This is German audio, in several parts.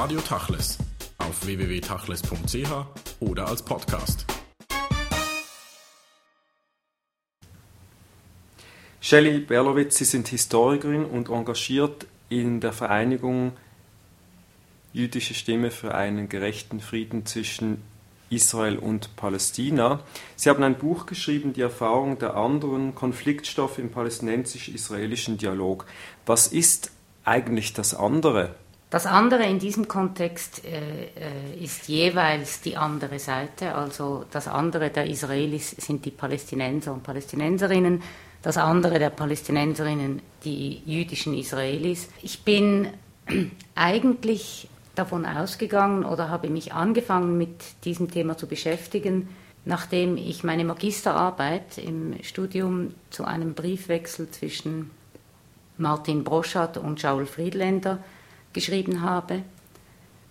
Radio Tachles auf www.tachles.ch oder als Podcast. Shelley Berlowitz, Sie sind Historikerin und engagiert in der Vereinigung Jüdische Stimme für einen gerechten Frieden zwischen Israel und Palästina. Sie haben ein Buch geschrieben, die Erfahrung der anderen Konfliktstoffe im palästinensisch-israelischen Dialog. Was ist eigentlich das andere? Das andere in diesem Kontext äh, äh, ist jeweils die andere Seite. Also das andere der Israelis sind die Palästinenser und Palästinenserinnen, das andere der Palästinenserinnen die jüdischen Israelis. Ich bin eigentlich davon ausgegangen oder habe mich angefangen mit diesem Thema zu beschäftigen, nachdem ich meine Magisterarbeit im Studium zu einem Briefwechsel zwischen Martin Broschat und Shaul Friedländer geschrieben habe.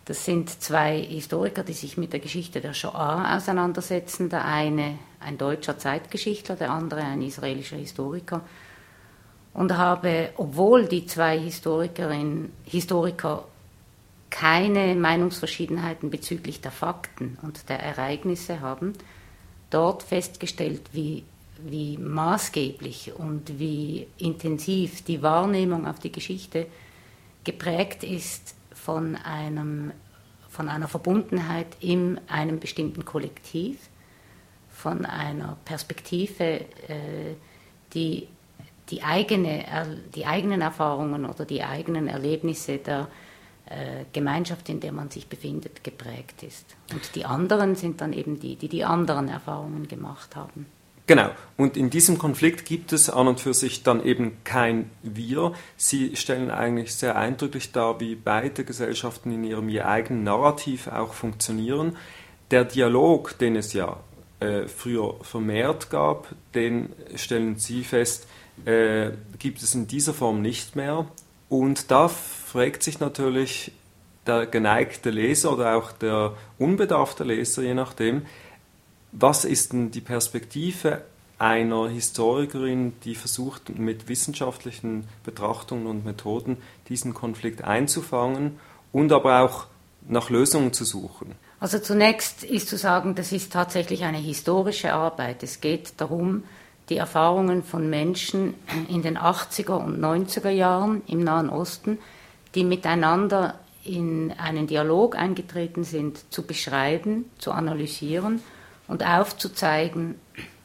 Das sind zwei Historiker, die sich mit der Geschichte der Shoah auseinandersetzen. Der eine ein deutscher Zeitgeschichtler, der andere ein israelischer Historiker. Und habe, obwohl die zwei Historikerinnen, Historiker keine Meinungsverschiedenheiten bezüglich der Fakten und der Ereignisse haben, dort festgestellt, wie, wie maßgeblich und wie intensiv die Wahrnehmung auf die Geschichte geprägt ist von, einem, von einer Verbundenheit in einem bestimmten Kollektiv, von einer Perspektive, äh, die die, eigene, die eigenen Erfahrungen oder die eigenen Erlebnisse der äh, Gemeinschaft, in der man sich befindet, geprägt ist. Und die anderen sind dann eben die, die die anderen Erfahrungen gemacht haben. Genau. Und in diesem Konflikt gibt es an und für sich dann eben kein Wir. Sie stellen eigentlich sehr eindrücklich dar, wie beide Gesellschaften in ihrem je eigenen Narrativ auch funktionieren. Der Dialog, den es ja äh, früher vermehrt gab, den stellen Sie fest, äh, gibt es in dieser Form nicht mehr. Und da fragt sich natürlich der geneigte Leser oder auch der unbedarfte Leser, je nachdem, was ist denn die Perspektive einer Historikerin, die versucht, mit wissenschaftlichen Betrachtungen und Methoden diesen Konflikt einzufangen und aber auch nach Lösungen zu suchen? Also zunächst ist zu sagen, das ist tatsächlich eine historische Arbeit. Es geht darum, die Erfahrungen von Menschen in den 80er und 90er Jahren im Nahen Osten, die miteinander in einen Dialog eingetreten sind, zu beschreiben, zu analysieren und aufzuzeigen,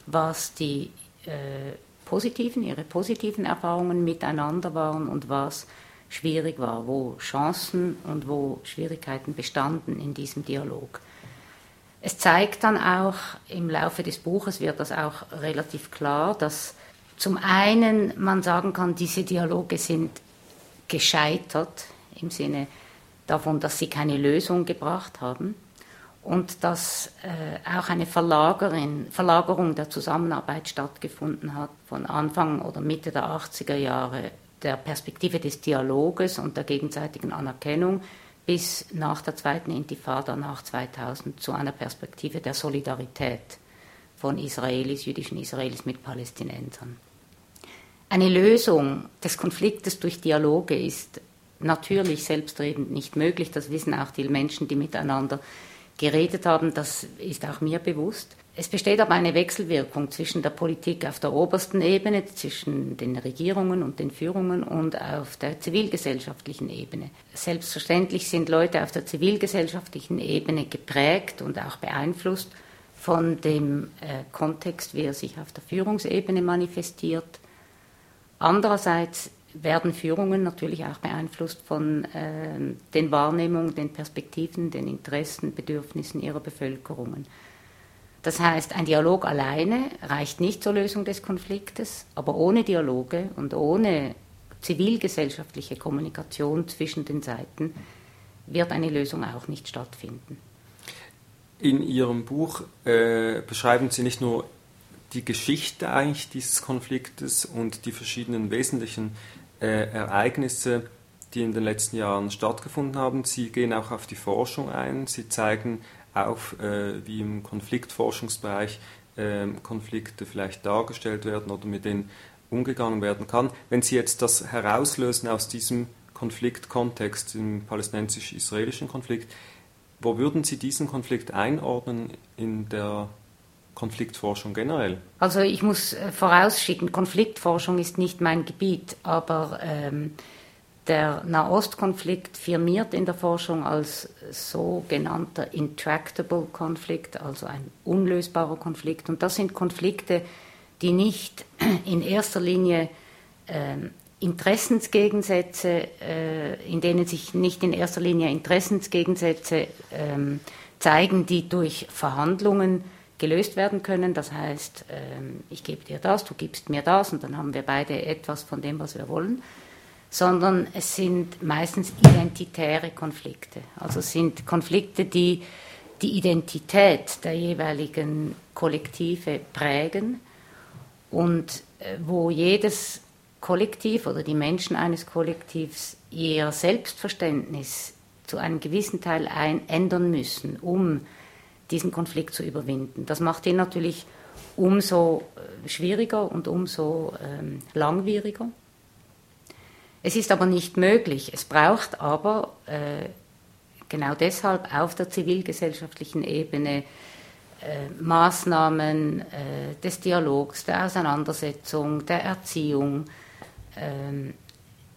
was die äh, positiven, ihre positiven Erfahrungen miteinander waren und was schwierig war, wo Chancen und wo Schwierigkeiten bestanden in diesem Dialog. Es zeigt dann auch, im Laufe des Buches wird das auch relativ klar, dass zum einen man sagen kann, diese Dialoge sind gescheitert im Sinne davon, dass sie keine Lösung gebracht haben und dass äh, auch eine Verlagerung der Zusammenarbeit stattgefunden hat von Anfang oder Mitte der 80er Jahre der Perspektive des Dialoges und der gegenseitigen Anerkennung bis nach der zweiten Intifada nach 2000 zu einer Perspektive der Solidarität von Israelis, jüdischen Israelis mit Palästinensern. Eine Lösung des Konfliktes durch Dialoge ist natürlich selbstredend nicht möglich. Das wissen auch die Menschen, die miteinander geredet haben. Das ist auch mir bewusst. Es besteht aber eine Wechselwirkung zwischen der Politik auf der obersten Ebene, zwischen den Regierungen und den Führungen und auf der zivilgesellschaftlichen Ebene. Selbstverständlich sind Leute auf der zivilgesellschaftlichen Ebene geprägt und auch beeinflusst von dem äh, Kontext, wie er sich auf der Führungsebene manifestiert. Andererseits werden Führungen natürlich auch beeinflusst von äh, den Wahrnehmungen, den Perspektiven, den Interessen, Bedürfnissen ihrer Bevölkerungen. Das heißt, ein Dialog alleine reicht nicht zur Lösung des Konfliktes, aber ohne Dialoge und ohne zivilgesellschaftliche Kommunikation zwischen den Seiten wird eine Lösung auch nicht stattfinden. In Ihrem Buch äh, beschreiben Sie nicht nur die Geschichte eigentlich dieses Konfliktes und die verschiedenen wesentlichen äh, Ereignisse, die in den letzten Jahren stattgefunden haben. Sie gehen auch auf die Forschung ein. Sie zeigen auf, äh, wie im Konfliktforschungsbereich äh, Konflikte vielleicht dargestellt werden oder mit denen umgegangen werden kann. Wenn Sie jetzt das herauslösen aus diesem Konfliktkontext, im palästinensisch-israelischen Konflikt. Wo würden Sie diesen Konflikt einordnen in der Konfliktforschung generell? Also ich muss äh, vorausschicken, Konfliktforschung ist nicht mein Gebiet, aber ähm, der Nahostkonflikt firmiert in der Forschung als sogenannter intractable Konflikt, also ein unlösbarer Konflikt. Und das sind Konflikte, die nicht in erster Linie ähm, Interessensgegensätze, äh, in denen sich nicht in erster Linie Interessensgegensätze ähm, zeigen, die durch Verhandlungen gelöst werden können. Das heißt, ähm, ich gebe dir das, du gibst mir das und dann haben wir beide etwas von dem, was wir wollen, sondern es sind meistens identitäre Konflikte. Also es sind Konflikte, die die Identität der jeweiligen Kollektive prägen und äh, wo jedes Kollektiv oder die Menschen eines Kollektivs ihr Selbstverständnis zu einem gewissen Teil ein ändern müssen, um diesen Konflikt zu überwinden. Das macht ihn natürlich umso äh, schwieriger und umso ähm, langwieriger. Es ist aber nicht möglich. Es braucht aber äh, genau deshalb auf der zivilgesellschaftlichen Ebene äh, Maßnahmen äh, des Dialogs, der Auseinandersetzung, der Erziehung, ähm,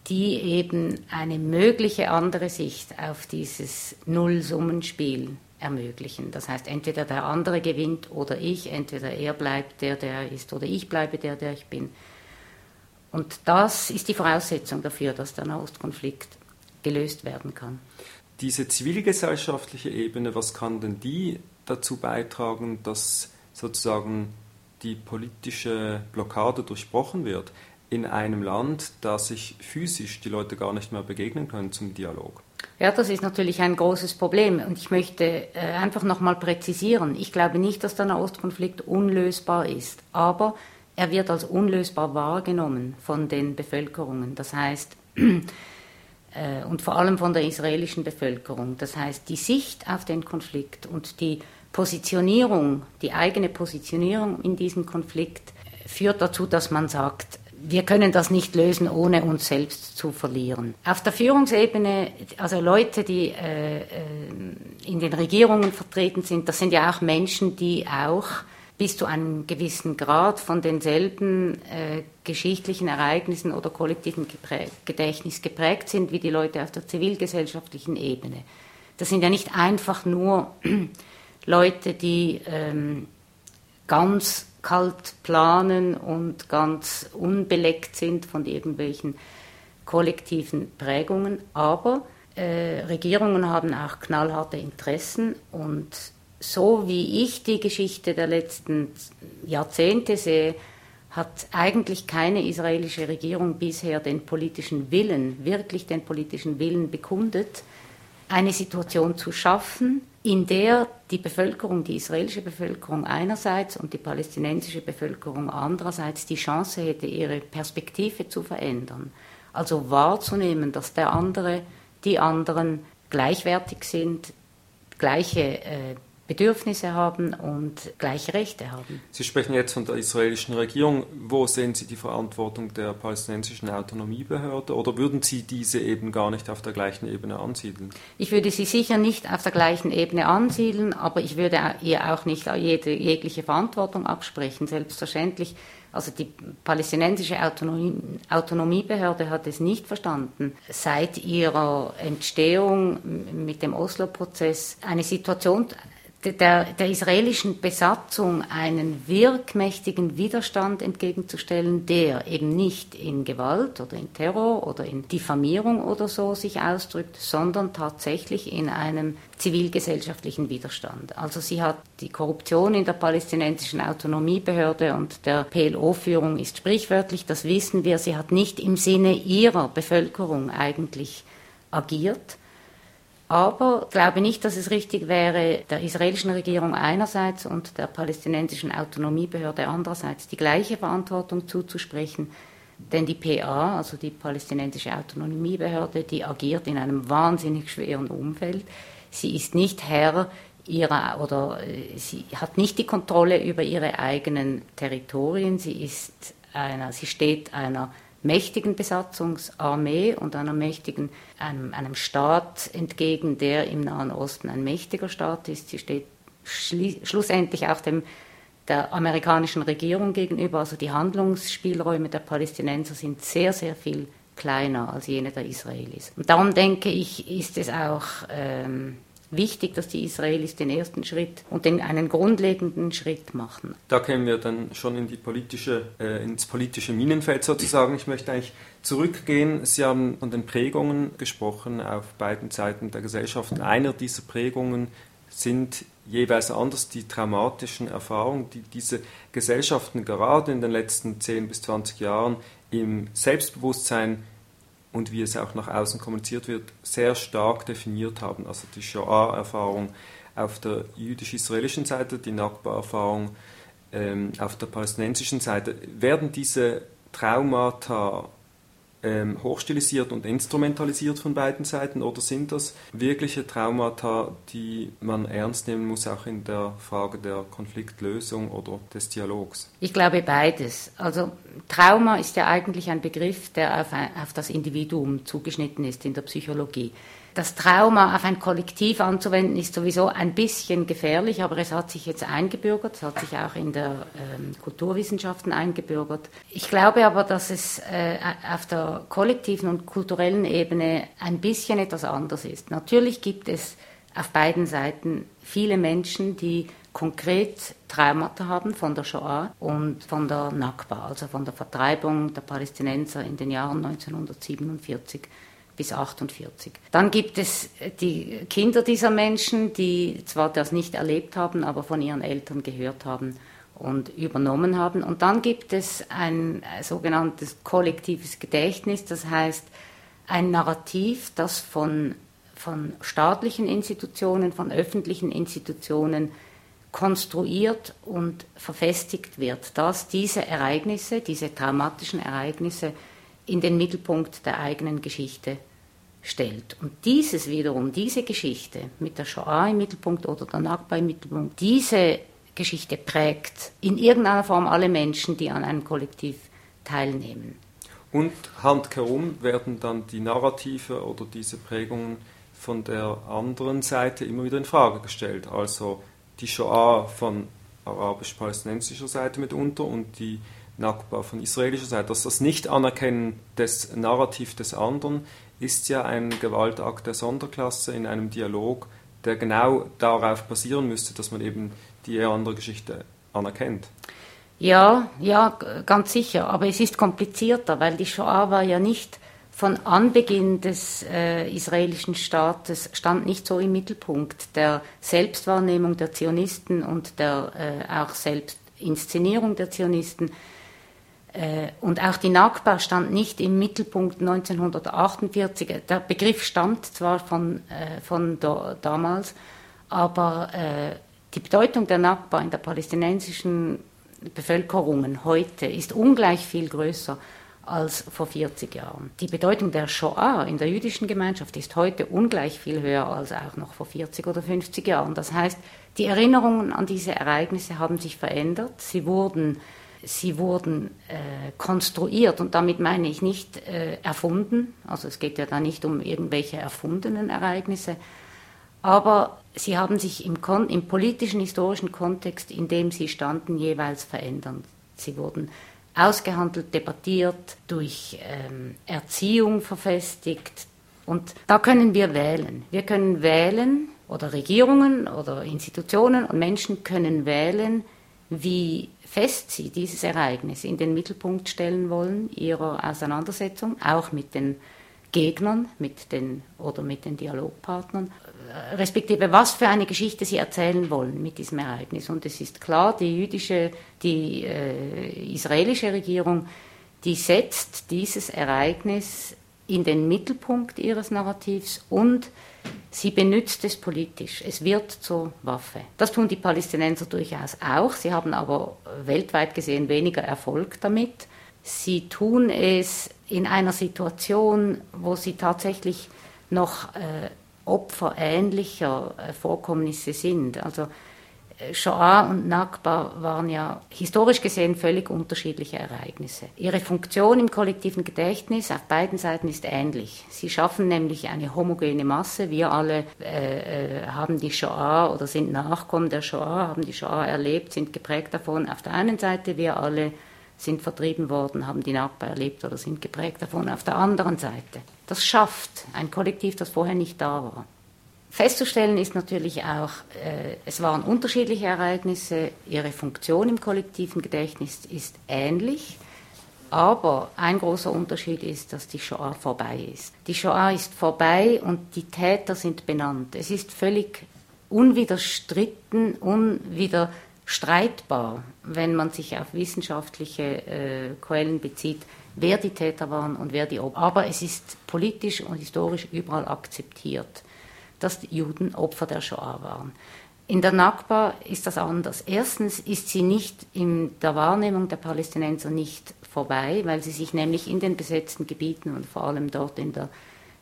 die eben eine mögliche andere Sicht auf dieses Nullsummenspiel ermöglichen. Das heißt, entweder der andere gewinnt oder ich, entweder er bleibt der, der er ist, oder ich bleibe der, der ich bin. Und das ist die Voraussetzung dafür, dass der Nahostkonflikt gelöst werden kann. Diese zivilgesellschaftliche Ebene, was kann denn die dazu beitragen, dass sozusagen die politische Blockade durchbrochen wird in einem Land, da sich physisch die Leute gar nicht mehr begegnen können zum Dialog? Ja, das ist natürlich ein großes Problem und ich möchte äh, einfach nochmal präzisieren. Ich glaube nicht, dass der Nahostkonflikt unlösbar ist, aber er wird als unlösbar wahrgenommen von den Bevölkerungen. Das heißt, äh, und vor allem von der israelischen Bevölkerung. Das heißt, die Sicht auf den Konflikt und die Positionierung, die eigene Positionierung in diesem Konflikt führt dazu, dass man sagt, wir können das nicht lösen, ohne uns selbst zu verlieren. Auf der Führungsebene, also Leute, die äh, äh, in den Regierungen vertreten sind, das sind ja auch Menschen, die auch bis zu einem gewissen Grad von denselben äh, geschichtlichen Ereignissen oder kollektiven Gedächtnis geprägt sind wie die Leute auf der zivilgesellschaftlichen Ebene. Das sind ja nicht einfach nur Leute, die ähm, ganz kalt planen und ganz unbeleckt sind von irgendwelchen kollektiven Prägungen. Aber äh, Regierungen haben auch knallharte Interessen und so wie ich die Geschichte der letzten Jahrzehnte sehe, hat eigentlich keine israelische Regierung bisher den politischen Willen, wirklich den politischen Willen bekundet, eine Situation zu schaffen, in der die Bevölkerung, die israelische Bevölkerung einerseits und die palästinensische Bevölkerung andererseits die Chance hätte, ihre Perspektive zu verändern. Also wahrzunehmen, dass der andere, die anderen gleichwertig sind, gleiche äh, Bedürfnisse haben und gleiche Rechte haben. Sie sprechen jetzt von der israelischen Regierung. Wo sehen Sie die Verantwortung der palästinensischen Autonomiebehörde oder würden Sie diese eben gar nicht auf der gleichen Ebene ansiedeln? Ich würde sie sicher nicht auf der gleichen Ebene ansiedeln, aber ich würde ihr auch nicht jede, jegliche Verantwortung absprechen. Selbstverständlich also die palästinensische Autonomie, Autonomiebehörde hat es nicht verstanden, seit ihrer Entstehung mit dem Oslo-Prozess eine Situation der, der israelischen Besatzung einen wirkmächtigen Widerstand entgegenzustellen, der eben nicht in Gewalt oder in Terror oder in Diffamierung oder so sich ausdrückt, sondern tatsächlich in einem zivilgesellschaftlichen Widerstand. Also sie hat die Korruption in der palästinensischen Autonomiebehörde und der PLO-Führung ist sprichwörtlich, das wissen wir, sie hat nicht im Sinne ihrer Bevölkerung eigentlich agiert aber glaube nicht, dass es richtig wäre, der israelischen Regierung einerseits und der palästinensischen Autonomiebehörde andererseits die gleiche Verantwortung zuzusprechen. Denn die PA, also die palästinensische Autonomiebehörde, die agiert in einem wahnsinnig schweren Umfeld. Sie ist nicht Herr ihrer oder äh, sie hat nicht die Kontrolle über ihre eigenen Territorien. Sie ist einer, sie steht einer mächtigen Besatzungsarmee und einer mächtigen, einem, einem Staat entgegen, der im Nahen Osten ein mächtiger Staat ist. Sie steht schlussendlich auch dem, der amerikanischen Regierung gegenüber. Also die Handlungsspielräume der Palästinenser sind sehr, sehr viel kleiner als jene der Israelis. Und darum denke ich, ist es auch ähm, wichtig, dass die Israelis den ersten Schritt und den, einen grundlegenden Schritt machen. Da kämen wir dann schon in die politische, äh, ins politische Minenfeld sozusagen. Ich möchte eigentlich zurückgehen. Sie haben von den Prägungen gesprochen auf beiden Seiten der Gesellschaft. Einer dieser Prägungen sind jeweils anders die traumatischen Erfahrungen, die diese Gesellschaften gerade in den letzten 10 bis 20 Jahren im Selbstbewusstsein und wie es auch nach außen kommuniziert wird, sehr stark definiert haben. Also die Shoah-Erfahrung auf der jüdisch-israelischen Seite, die Nakba-Erfahrung ähm, auf der palästinensischen Seite. Werden diese Traumata ähm, hochstilisiert und instrumentalisiert von beiden Seiten oder sind das wirkliche Traumata, die man ernst nehmen muss, auch in der Frage der Konfliktlösung oder des Dialogs? Ich glaube beides. Also Trauma ist ja eigentlich ein Begriff, der auf, ein, auf das Individuum zugeschnitten ist in der Psychologie das Trauma auf ein Kollektiv anzuwenden, ist sowieso ein bisschen gefährlich, aber es hat sich jetzt eingebürgert, es hat sich auch in der ähm, Kulturwissenschaften eingebürgert. Ich glaube aber, dass es äh, auf der kollektiven und kulturellen Ebene ein bisschen etwas anders ist. Natürlich gibt es auf beiden Seiten viele Menschen, die konkret Traumata haben von der Shoah und von der Nakba, also von der Vertreibung der Palästinenser in den Jahren 1947 bis 48. Dann gibt es die Kinder dieser Menschen, die zwar das nicht erlebt haben, aber von ihren Eltern gehört haben und übernommen haben. Und dann gibt es ein sogenanntes kollektives Gedächtnis, das heißt ein Narrativ, das von, von staatlichen Institutionen, von öffentlichen Institutionen konstruiert und verfestigt wird, dass diese Ereignisse, diese traumatischen Ereignisse in den Mittelpunkt der eigenen Geschichte stellt. Und dieses wiederum, diese Geschichte mit der Shoah im Mittelpunkt oder der Nakba im Mittelpunkt, diese Geschichte prägt in irgendeiner Form alle Menschen, die an einem Kollektiv teilnehmen. Und handkehrum werden dann die Narrative oder diese Prägungen von der anderen Seite immer wieder in Frage gestellt. Also die Shoah von arabisch-palästinensischer Seite mitunter und die Nakba von israelischer Seite. Also das Nicht-Anerkennen des Narrativs des anderen ist ja ein Gewaltakt der Sonderklasse in einem Dialog, der genau darauf basieren müsste, dass man eben die andere Geschichte anerkennt. Ja, ja, ganz sicher. Aber es ist komplizierter, weil die Shoah war ja nicht von Anbeginn des äh, israelischen Staates, stand nicht so im Mittelpunkt der Selbstwahrnehmung der Zionisten und der äh, auch Selbstinszenierung der Zionisten, äh, und auch die Nakba stand nicht im Mittelpunkt 1948. Der Begriff stammt zwar von, äh, von da, damals, aber äh, die Bedeutung der Nakba in der palästinensischen Bevölkerung heute ist ungleich viel größer als vor 40 Jahren. Die Bedeutung der Shoah in der jüdischen Gemeinschaft ist heute ungleich viel höher als auch noch vor 40 oder 50 Jahren. Das heißt, die Erinnerungen an diese Ereignisse haben sich verändert. Sie wurden Sie wurden äh, konstruiert und damit meine ich nicht äh, erfunden, also es geht ja da nicht um irgendwelche erfundenen Ereignisse, aber sie haben sich im, im politischen, historischen Kontext, in dem sie standen, jeweils verändert. Sie wurden ausgehandelt, debattiert, durch ähm, Erziehung verfestigt. Und da können wir wählen. Wir können wählen, oder Regierungen oder Institutionen und Menschen können wählen, wie fest sie dieses Ereignis in den Mittelpunkt stellen wollen ihrer Auseinandersetzung, auch mit den Gegnern, mit den oder mit den Dialogpartnern, respektive was für eine Geschichte sie erzählen wollen mit diesem Ereignis. Und es ist klar, die jüdische, die äh, israelische Regierung, die setzt dieses Ereignis in den Mittelpunkt ihres Narrativs und Sie benutzt es politisch. Es wird zur Waffe. Das tun die Palästinenser durchaus auch. Sie haben aber weltweit gesehen weniger Erfolg damit. Sie tun es in einer Situation, wo sie tatsächlich noch äh, Opfer ähnlicher äh, Vorkommnisse sind. Also Shoah und Nakba waren ja historisch gesehen völlig unterschiedliche Ereignisse. Ihre Funktion im kollektiven Gedächtnis auf beiden Seiten ist ähnlich. Sie schaffen nämlich eine homogene Masse. Wir alle äh, äh, haben die Shoah oder sind Nachkommen der Shoah, haben die Shoah erlebt, sind geprägt davon. Auf der einen Seite wir alle sind vertrieben worden, haben die Nakba erlebt oder sind geprägt davon. Auf der anderen Seite. Das schafft ein Kollektiv, das vorher nicht da war. Festzustellen ist natürlich auch, äh, es waren unterschiedliche Ereignisse, ihre Funktion im kollektiven Gedächtnis ist ähnlich, aber ein großer Unterschied ist, dass die Shoah vorbei ist. Die Shoah ist vorbei und die Täter sind benannt. Es ist völlig unwiderstritten, unwiderstreitbar, wenn man sich auf wissenschaftliche äh, Quellen bezieht, wer die Täter waren und wer die Opfer. Aber es ist politisch und historisch überall akzeptiert dass die Juden Opfer der Shoah waren. In der Nakba ist das anders. Erstens ist sie nicht in der Wahrnehmung der Palästinenser nicht vorbei, weil sie sich nämlich in den besetzten Gebieten und vor allem dort in der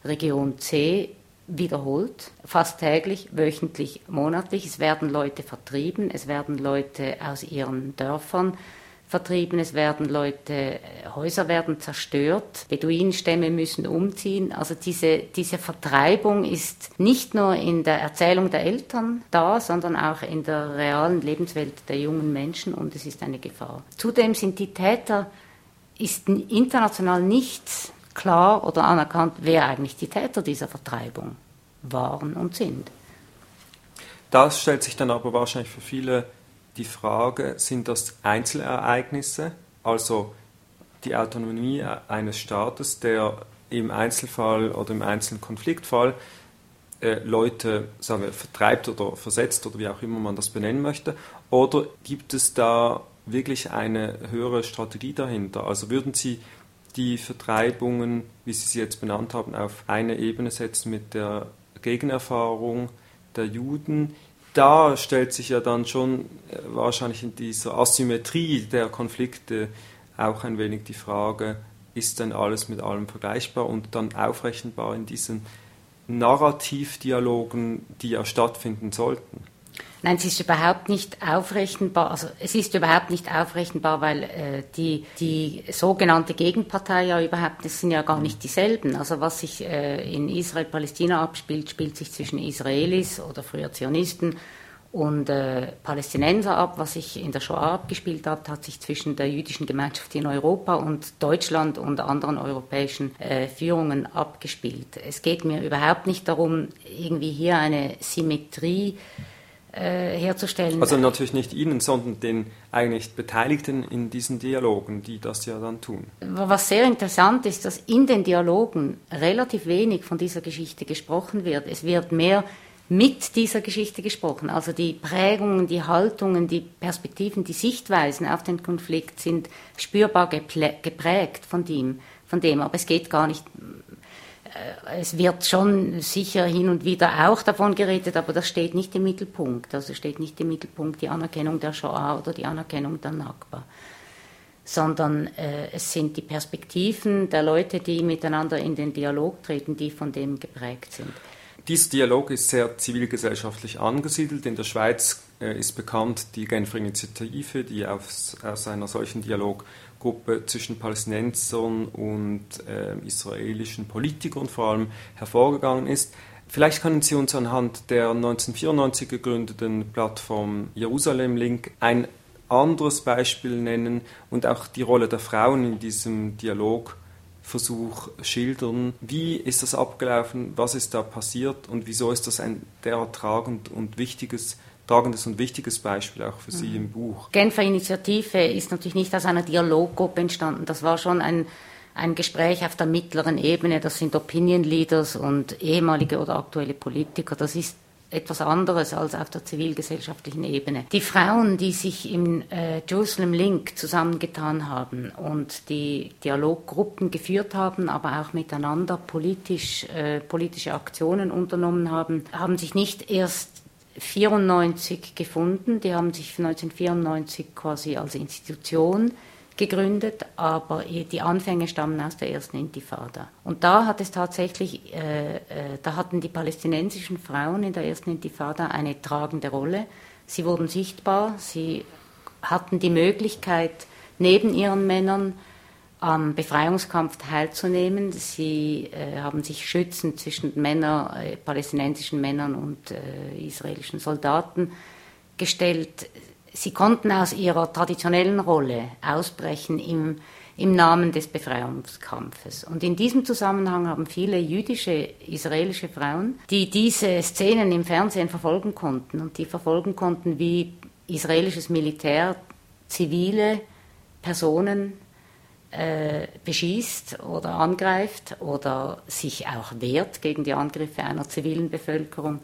Region C wiederholt, fast täglich, wöchentlich, monatlich. Es werden Leute vertrieben, es werden Leute aus ihren Dörfern vertrieben, es werden Leute, Häuser werden zerstört, Beduinenstämme müssen umziehen. Also diese, diese Vertreibung ist nicht nur in der Erzählung der Eltern da, sondern auch in der realen Lebenswelt der jungen Menschen und es ist eine Gefahr. Zudem sind die Täter, ist international nicht klar oder anerkannt, wer eigentlich die Täter dieser Vertreibung waren und sind. Das stellt sich dann aber wahrscheinlich für viele die Frage, sind das Einzelereignisse, also die Autonomie eines Staates, der im Einzelfall oder im einzelnen Konfliktfall äh, Leute sagen wir, vertreibt oder versetzt oder wie auch immer man das benennen möchte, oder gibt es da wirklich eine höhere Strategie dahinter? Also würden Sie die Vertreibungen, wie Sie sie jetzt benannt haben, auf eine Ebene setzen mit der Gegenerfahrung der Juden? Da stellt sich ja dann schon äh, wahrscheinlich in dieser Asymmetrie der Konflikte auch ein wenig die Frage, ist denn alles mit allem vergleichbar und dann aufrechenbar in diesen Narrativdialogen, die ja stattfinden sollten? Nein, es ist überhaupt nicht aufrechenbar. Also es ist überhaupt nicht aufrechenbar, weil äh, die, die sogenannte Gegenpartei ja überhaupt, das sind ja gar nicht dieselben. Also was sich äh, in Israel-Palästina abspielt, spielt sich zwischen Israelis oder früher Zionisten und äh, Palästinenser ab. Was sich in der Shoah abgespielt hat, hat sich zwischen der jüdischen Gemeinschaft in Europa und Deutschland und anderen europäischen äh, Führungen abgespielt. Es geht mir überhaupt nicht darum, irgendwie hier eine Symmetrie äh, herzustellen. Also natürlich nicht Ihnen, sondern den eigentlich Beteiligten in diesen Dialogen, die das ja dann tun. Was sehr interessant ist, dass in den Dialogen relativ wenig von dieser Geschichte gesprochen wird. Es wird mehr mit dieser Geschichte gesprochen. Also die Prägungen, die Haltungen, die Perspektiven, die Sichtweisen auf den Konflikt sind spürbar geprägt von dem, von dem. Aber es geht gar nicht äh, es wird schon sicher hin und wieder auch davon geredet, aber das steht nicht im Mittelpunkt. Also steht nicht im Mittelpunkt die Anerkennung der Shoah oder die Anerkennung der Nakba, sondern äh, es sind die Perspektiven der Leute, die miteinander in den Dialog treten, die von dem geprägt sind. Dieser Dialog ist sehr zivilgesellschaftlich angesiedelt. In der Schweiz äh, ist bekannt die Genfer Initiative, die aus, aus einer solchen Dialog Gruppe zwischen Palästinensern und äh, israelischen Politikern vor allem hervorgegangen ist. Vielleicht können Sie uns anhand der 1994 gegründeten Plattform Jerusalem Link ein anderes Beispiel nennen und auch die Rolle der Frauen in diesem Dialogversuch schildern. Wie ist das abgelaufen? Was ist da passiert? Und wieso ist das ein derart tragend und wichtiges tragendes und wichtiges Beispiel auch für Sie mhm. im Buch. Genfer Initiative ist natürlich nicht aus einer Dialoggruppe entstanden. Das war schon ein, ein Gespräch auf der mittleren Ebene. Das sind Opinion Leaders und ehemalige oder aktuelle Politiker. Das ist etwas anderes als auf der zivilgesellschaftlichen Ebene. Die Frauen, die sich im äh, Jerusalem Link zusammengetan haben und die Dialoggruppen geführt haben, aber auch miteinander politisch, äh, politische Aktionen unternommen haben, haben sich nicht erst 1994 gefunden. Die haben sich 1994 quasi als Institution gegründet, aber die Anfänge stammen aus der ersten Intifada. Und da hat es tatsächlich, äh, äh, da hatten die palästinensischen Frauen in der ersten Intifada eine tragende Rolle, Sie wurden sichtbar, sie hatten die Möglichkeit, neben ihren Männern am Befreiungskampf teilzunehmen. Sie äh, haben sich schützend zwischen Männer, äh, palästinensischen Männern und äh, israelischen Soldaten gestellt. Sie konnten aus ihrer traditionellen Rolle ausbrechen im, im Namen des Befreiungskampfes. Und in diesem Zusammenhang haben viele jüdische israelische Frauen, die diese Szenen im Fernsehen verfolgen konnten und die verfolgen konnten, wie israelisches Militär zivile Personen äh, beschießt oder angreift oder sich auch wehrt gegen die Angriffe einer zivilen Bevölkerung.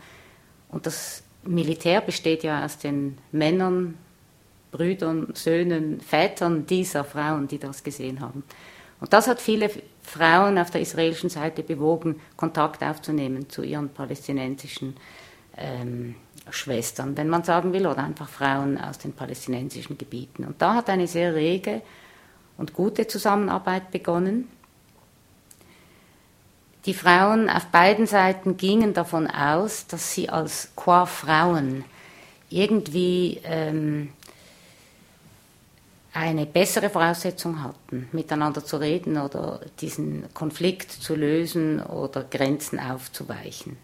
Und das Militär besteht ja aus den Männern, Brüdern, Söhnen, Vätern dieser Frauen, die das gesehen haben. Und das hat viele Frauen auf der israelischen Seite bewogen, Kontakt aufzunehmen zu ihren palästinensischen ähm, Schwestern, wenn man sagen will, oder einfach Frauen aus den palästinensischen Gebieten. Und da hat eine sehr rege und gute Zusammenarbeit begonnen. Die Frauen auf beiden Seiten gingen davon aus, dass sie als Qua-Frauen irgendwie ähm, eine bessere Voraussetzung hatten, miteinander zu reden oder diesen Konflikt zu lösen oder Grenzen aufzuweichen.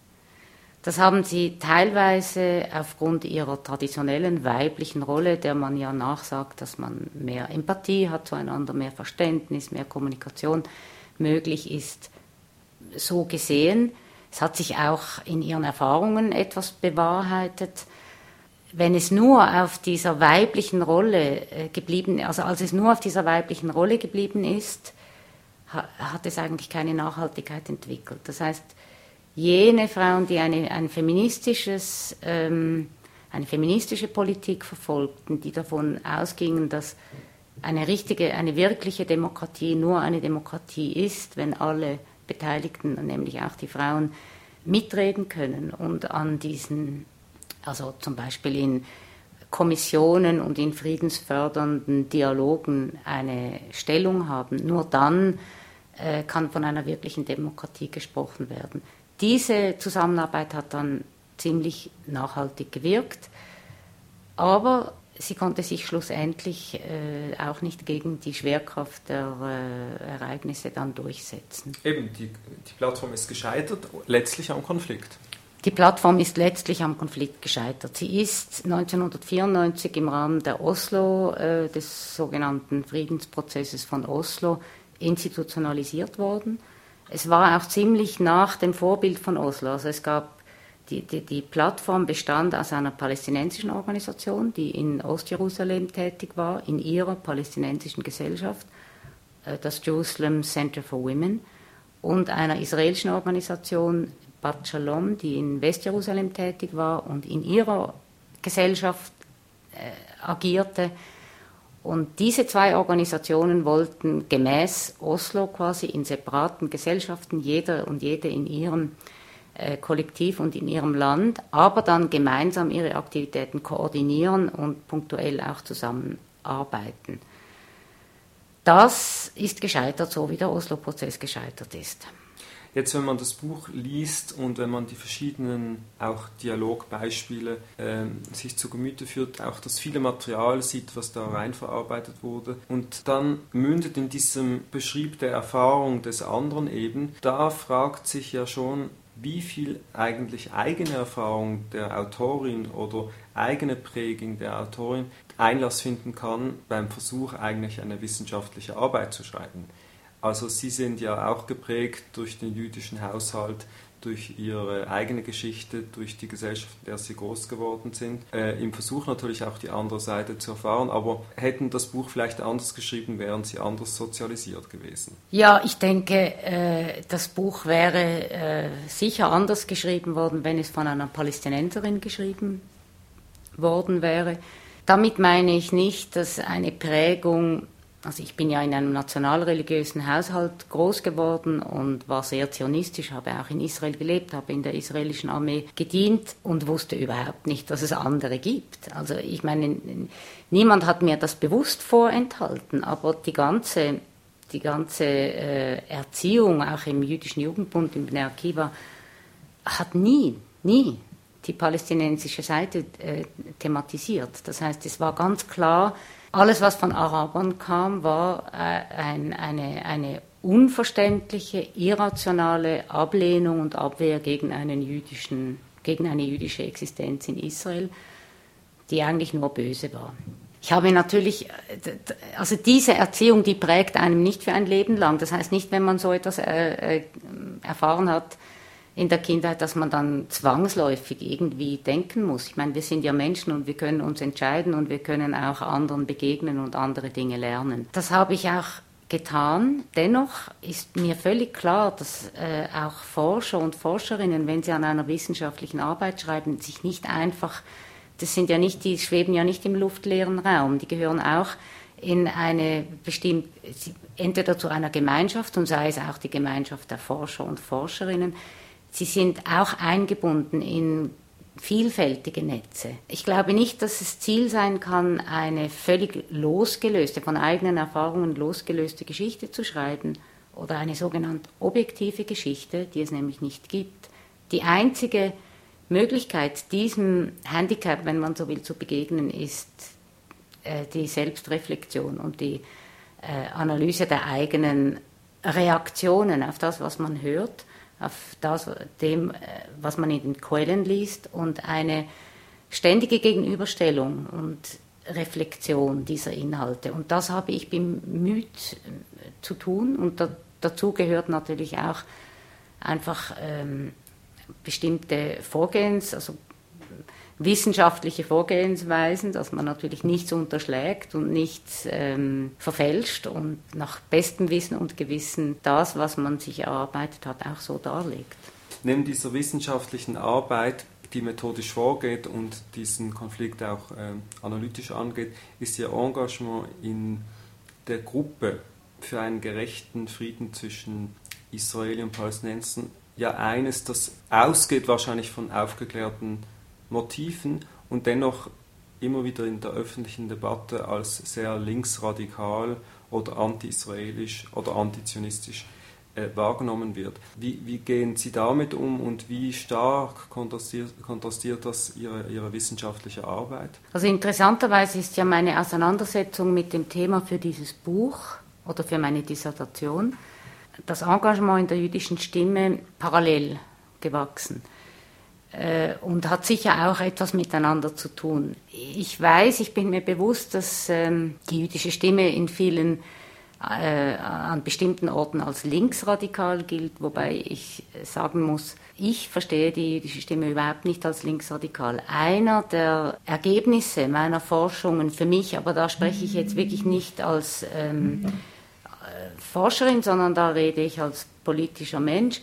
Das haben sie teilweise aufgrund ihrer traditionellen weiblichen Rolle, der man ja nachsagt, dass man mehr Empathie hat zueinander, mehr Verständnis, mehr Kommunikation möglich ist, so gesehen. Es hat sich auch in ihren Erfahrungen etwas bewahrheitet. Wenn es nur auf dieser weiblichen Rolle äh, geblieben, also als es nur auf dieser weiblichen Rolle geblieben ist, hat es eigentlich keine Nachhaltigkeit entwickelt. Das heißt, jene Frauen, die eine, ein feministisches, ähm, eine feministische Politik verfolgten, die davon ausgingen, dass eine richtige, eine wirkliche Demokratie nur eine Demokratie ist, wenn alle Beteiligten, nämlich auch die Frauen, mitreden können und an diesen, also zum Beispiel in Kommissionen und in friedensfördernden Dialogen eine Stellung haben. Nur dann äh, kann von einer wirklichen Demokratie gesprochen werden. Diese Zusammenarbeit hat dann ziemlich nachhaltig gewirkt, aber sie konnte sich schlussendlich äh, auch nicht gegen die Schwerkraft der äh, Ereignisse dann durchsetzen. Eben, die, die Plattform ist gescheitert, letztlich am Konflikt. Die Plattform ist letztlich am Konflikt gescheitert. Sie ist 1994 im Rahmen der Oslo, äh, des sogenannten Friedensprozesses von Oslo, institutionalisiert worden es war auch ziemlich nach dem Vorbild von Oslo. Also es gab die, die, die Plattform bestand aus einer palästinensischen Organisation, die in Ostjerusalem tätig war, in ihrer palästinensischen Gesellschaft, äh, das Jerusalem Center for Women, und einer israelischen Organisation, Bat Shalom, die in Westjerusalem tätig war und in ihrer Gesellschaft äh, agierte und diese zwei Organisationen wollten gemäß Oslo quasi in separaten Gesellschaften, jeder und jede in ihrem äh, Kollektiv und in ihrem Land, aber dann gemeinsam ihre Aktivitäten koordinieren und punktuell auch zusammenarbeiten. Das ist gescheitert, so wie der Oslo-Prozess gescheitert ist. Jetzt, wenn man das Buch liest und wenn man die verschiedenen auch Dialogbeispiele äh, sich zu Gemüte führt, auch das viele Material sieht, was da rein verarbeitet wurde und dann mündet in diesem Beschrieb der Erfahrung des anderen eben, da fragt sich ja schon, wie viel eigentlich eigene Erfahrung der Autorin oder eigene Prägung der Autorin Einlass finden kann beim Versuch eigentlich eine wissenschaftliche Arbeit zu schreiben. Also Sie sind ja auch geprägt durch den jüdischen Haushalt, durch Ihre eigene Geschichte, durch die Gesellschaft, in der Sie groß geworden sind. Äh, Im Versuch natürlich auch die andere Seite zu erfahren. Aber hätten das Buch vielleicht anders geschrieben, wären Sie anders sozialisiert gewesen? Ja, ich denke, äh, das Buch wäre äh, sicher anders geschrieben worden, wenn es von einer Palästinenserin geschrieben worden wäre. Damit meine ich nicht, dass eine Prägung also ich bin ja in einem nationalreligiösen Haushalt groß geworden und war sehr zionistisch, habe auch in Israel gelebt, habe in der israelischen Armee gedient und wusste überhaupt nicht, dass es andere gibt. Also ich meine, niemand hat mir das bewusst vorenthalten, aber die ganze, die ganze äh, Erziehung, auch im jüdischen Jugendbund in Bnei Akiva, hat nie, nie die palästinensische Seite äh, thematisiert. Das heißt, es war ganz klar, alles, was von Arabern kam, war äh, ein, eine, eine unverständliche, irrationale Ablehnung und Abwehr gegen, einen jüdischen, gegen eine jüdische Existenz in Israel, die eigentlich nur böse war. Ich habe natürlich, also diese Erziehung, die prägt einem nicht für ein Leben lang. Das heißt nicht, wenn man so etwas äh, äh, erfahren hat in der Kindheit, dass man dann zwangsläufig irgendwie denken muss. Ich meine, wir sind ja Menschen und wir können uns entscheiden und wir können auch anderen begegnen und andere Dinge lernen. Das habe ich auch getan. Dennoch ist mir völlig klar, dass äh, auch Forscher und Forscherinnen, wenn sie an einer wissenschaftlichen Arbeit schreiben, sich nicht einfach, das sind ja nicht, die schweben ja nicht im luftleeren Raum, die gehören auch in eine bestimmte, entweder zu einer Gemeinschaft und sei es auch die Gemeinschaft der Forscher und Forscherinnen. Sie sind auch eingebunden in vielfältige Netze. Ich glaube nicht, dass es Ziel sein kann, eine völlig losgelöste, von eigenen Erfahrungen losgelöste Geschichte zu schreiben oder eine sogenannte objektive Geschichte, die es nämlich nicht gibt. Die einzige Möglichkeit, diesem Handicap, wenn man so will, zu begegnen, ist äh, die Selbstreflexion und die äh, Analyse der eigenen Reaktionen auf das, was man hört auf das, dem, äh, was man in den Quellen liest und eine ständige Gegenüberstellung und Reflexion dieser Inhalte. Und das habe ich bemüht äh, zu tun und da, dazu gehört natürlich auch einfach ähm, bestimmte Vorgehens, also wissenschaftliche Vorgehensweisen, dass man natürlich nichts unterschlägt und nichts ähm, verfälscht und nach bestem Wissen und Gewissen das, was man sich erarbeitet hat, auch so darlegt. Neben dieser wissenschaftlichen Arbeit, die methodisch vorgeht und diesen Konflikt auch äh, analytisch angeht, ist Ihr Engagement in der Gruppe für einen gerechten Frieden zwischen Israel und Palästinensern ja eines, das ausgeht wahrscheinlich von aufgeklärten Motiven und dennoch immer wieder in der öffentlichen Debatte als sehr linksradikal oder anti-israelisch oder antizionistisch äh, wahrgenommen wird. Wie, wie, gehen Sie damit um und wie stark kontrastiert, kontrastiert das Ihre, Ihre wissenschaftliche Arbeit? Also interessanterweise ist ja meine Auseinandersetzung mit dem Thema für dieses Buch oder für meine Dissertation das Engagement in der jüdischen Stimme parallel gewachsen. Äh, und hat sicher auch etwas miteinander zu tun. Ich weiß, ich bin mir bewusst, dass ähm, die jüdische Stimme in vielen äh, an bestimmten Orten als linksradikal gilt, wobei ich sagen muss, ich verstehe die jüdische Stimme überhaupt nicht als linksradikal. Einer der Ergebnisse meiner Forschungen für mich, aber da spreche ich jetzt wirklich nicht als ähm, äh, Forscherin, sondern da rede ich als politischer Mensch,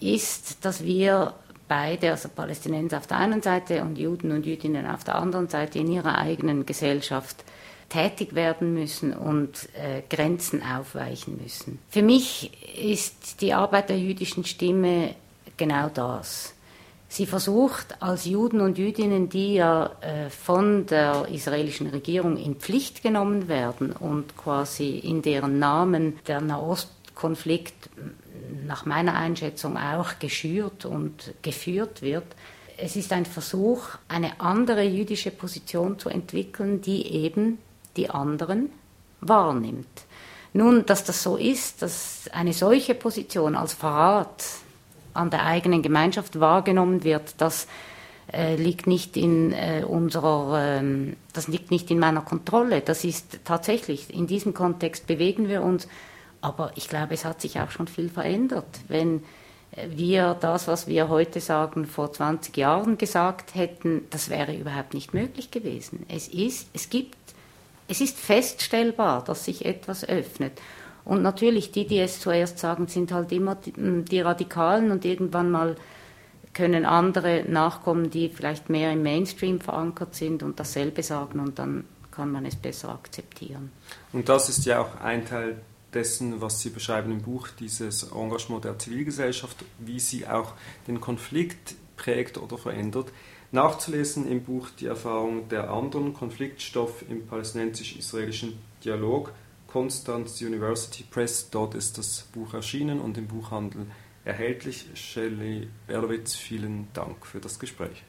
ist, dass wir beide, also Palästinenser auf der einen Seite und Juden und Jüdinnen auf der anderen Seite in ihrer eigenen Gesellschaft tätig werden müssen und äh, Grenzen aufweichen müssen. Für mich ist die Arbeit der jüdischen Stimme genau das. Sie versucht als Juden und Jüdinnen, die ja äh, von der israelischen Regierung in Pflicht genommen werden und quasi in deren Namen der Nahostkonflikt nach meiner Einschätzung auch geschürt und geführt wird. Es ist ein Versuch, eine andere jüdische Position zu entwickeln, die eben die anderen wahrnimmt. Nun, dass das so ist, dass eine solche Position als Verrat an der eigenen Gemeinschaft wahrgenommen wird, das äh, liegt nicht in äh, unserer, ähm, das liegt nicht in meiner Kontrolle. Das ist tatsächlich, in diesem Kontext bewegen wir uns aber ich glaube, es hat sich auch schon viel verändert. Wenn wir das, was wir heute sagen, vor 20 Jahren gesagt hätten, das wäre überhaupt nicht möglich gewesen. Es ist, es gibt, es ist feststellbar, dass sich etwas öffnet. Und natürlich, die, die es zuerst sagen, sind halt immer die, die Radikalen und irgendwann mal können andere nachkommen, die vielleicht mehr im Mainstream verankert sind und dasselbe sagen und dann kann man es besser akzeptieren. Und das ist ja auch ein Teil dessen, was Sie beschreiben im Buch, dieses Engagement der Zivilgesellschaft, wie sie auch den Konflikt prägt oder verändert. Nachzulesen im Buch die Erfahrung der anderen Konfliktstoff im palästinensisch-israelischen Dialog, Konstanz University Press, dort ist das Buch erschienen und im Buchhandel erhältlich. Shelley Berlowitz, vielen Dank für das Gespräch.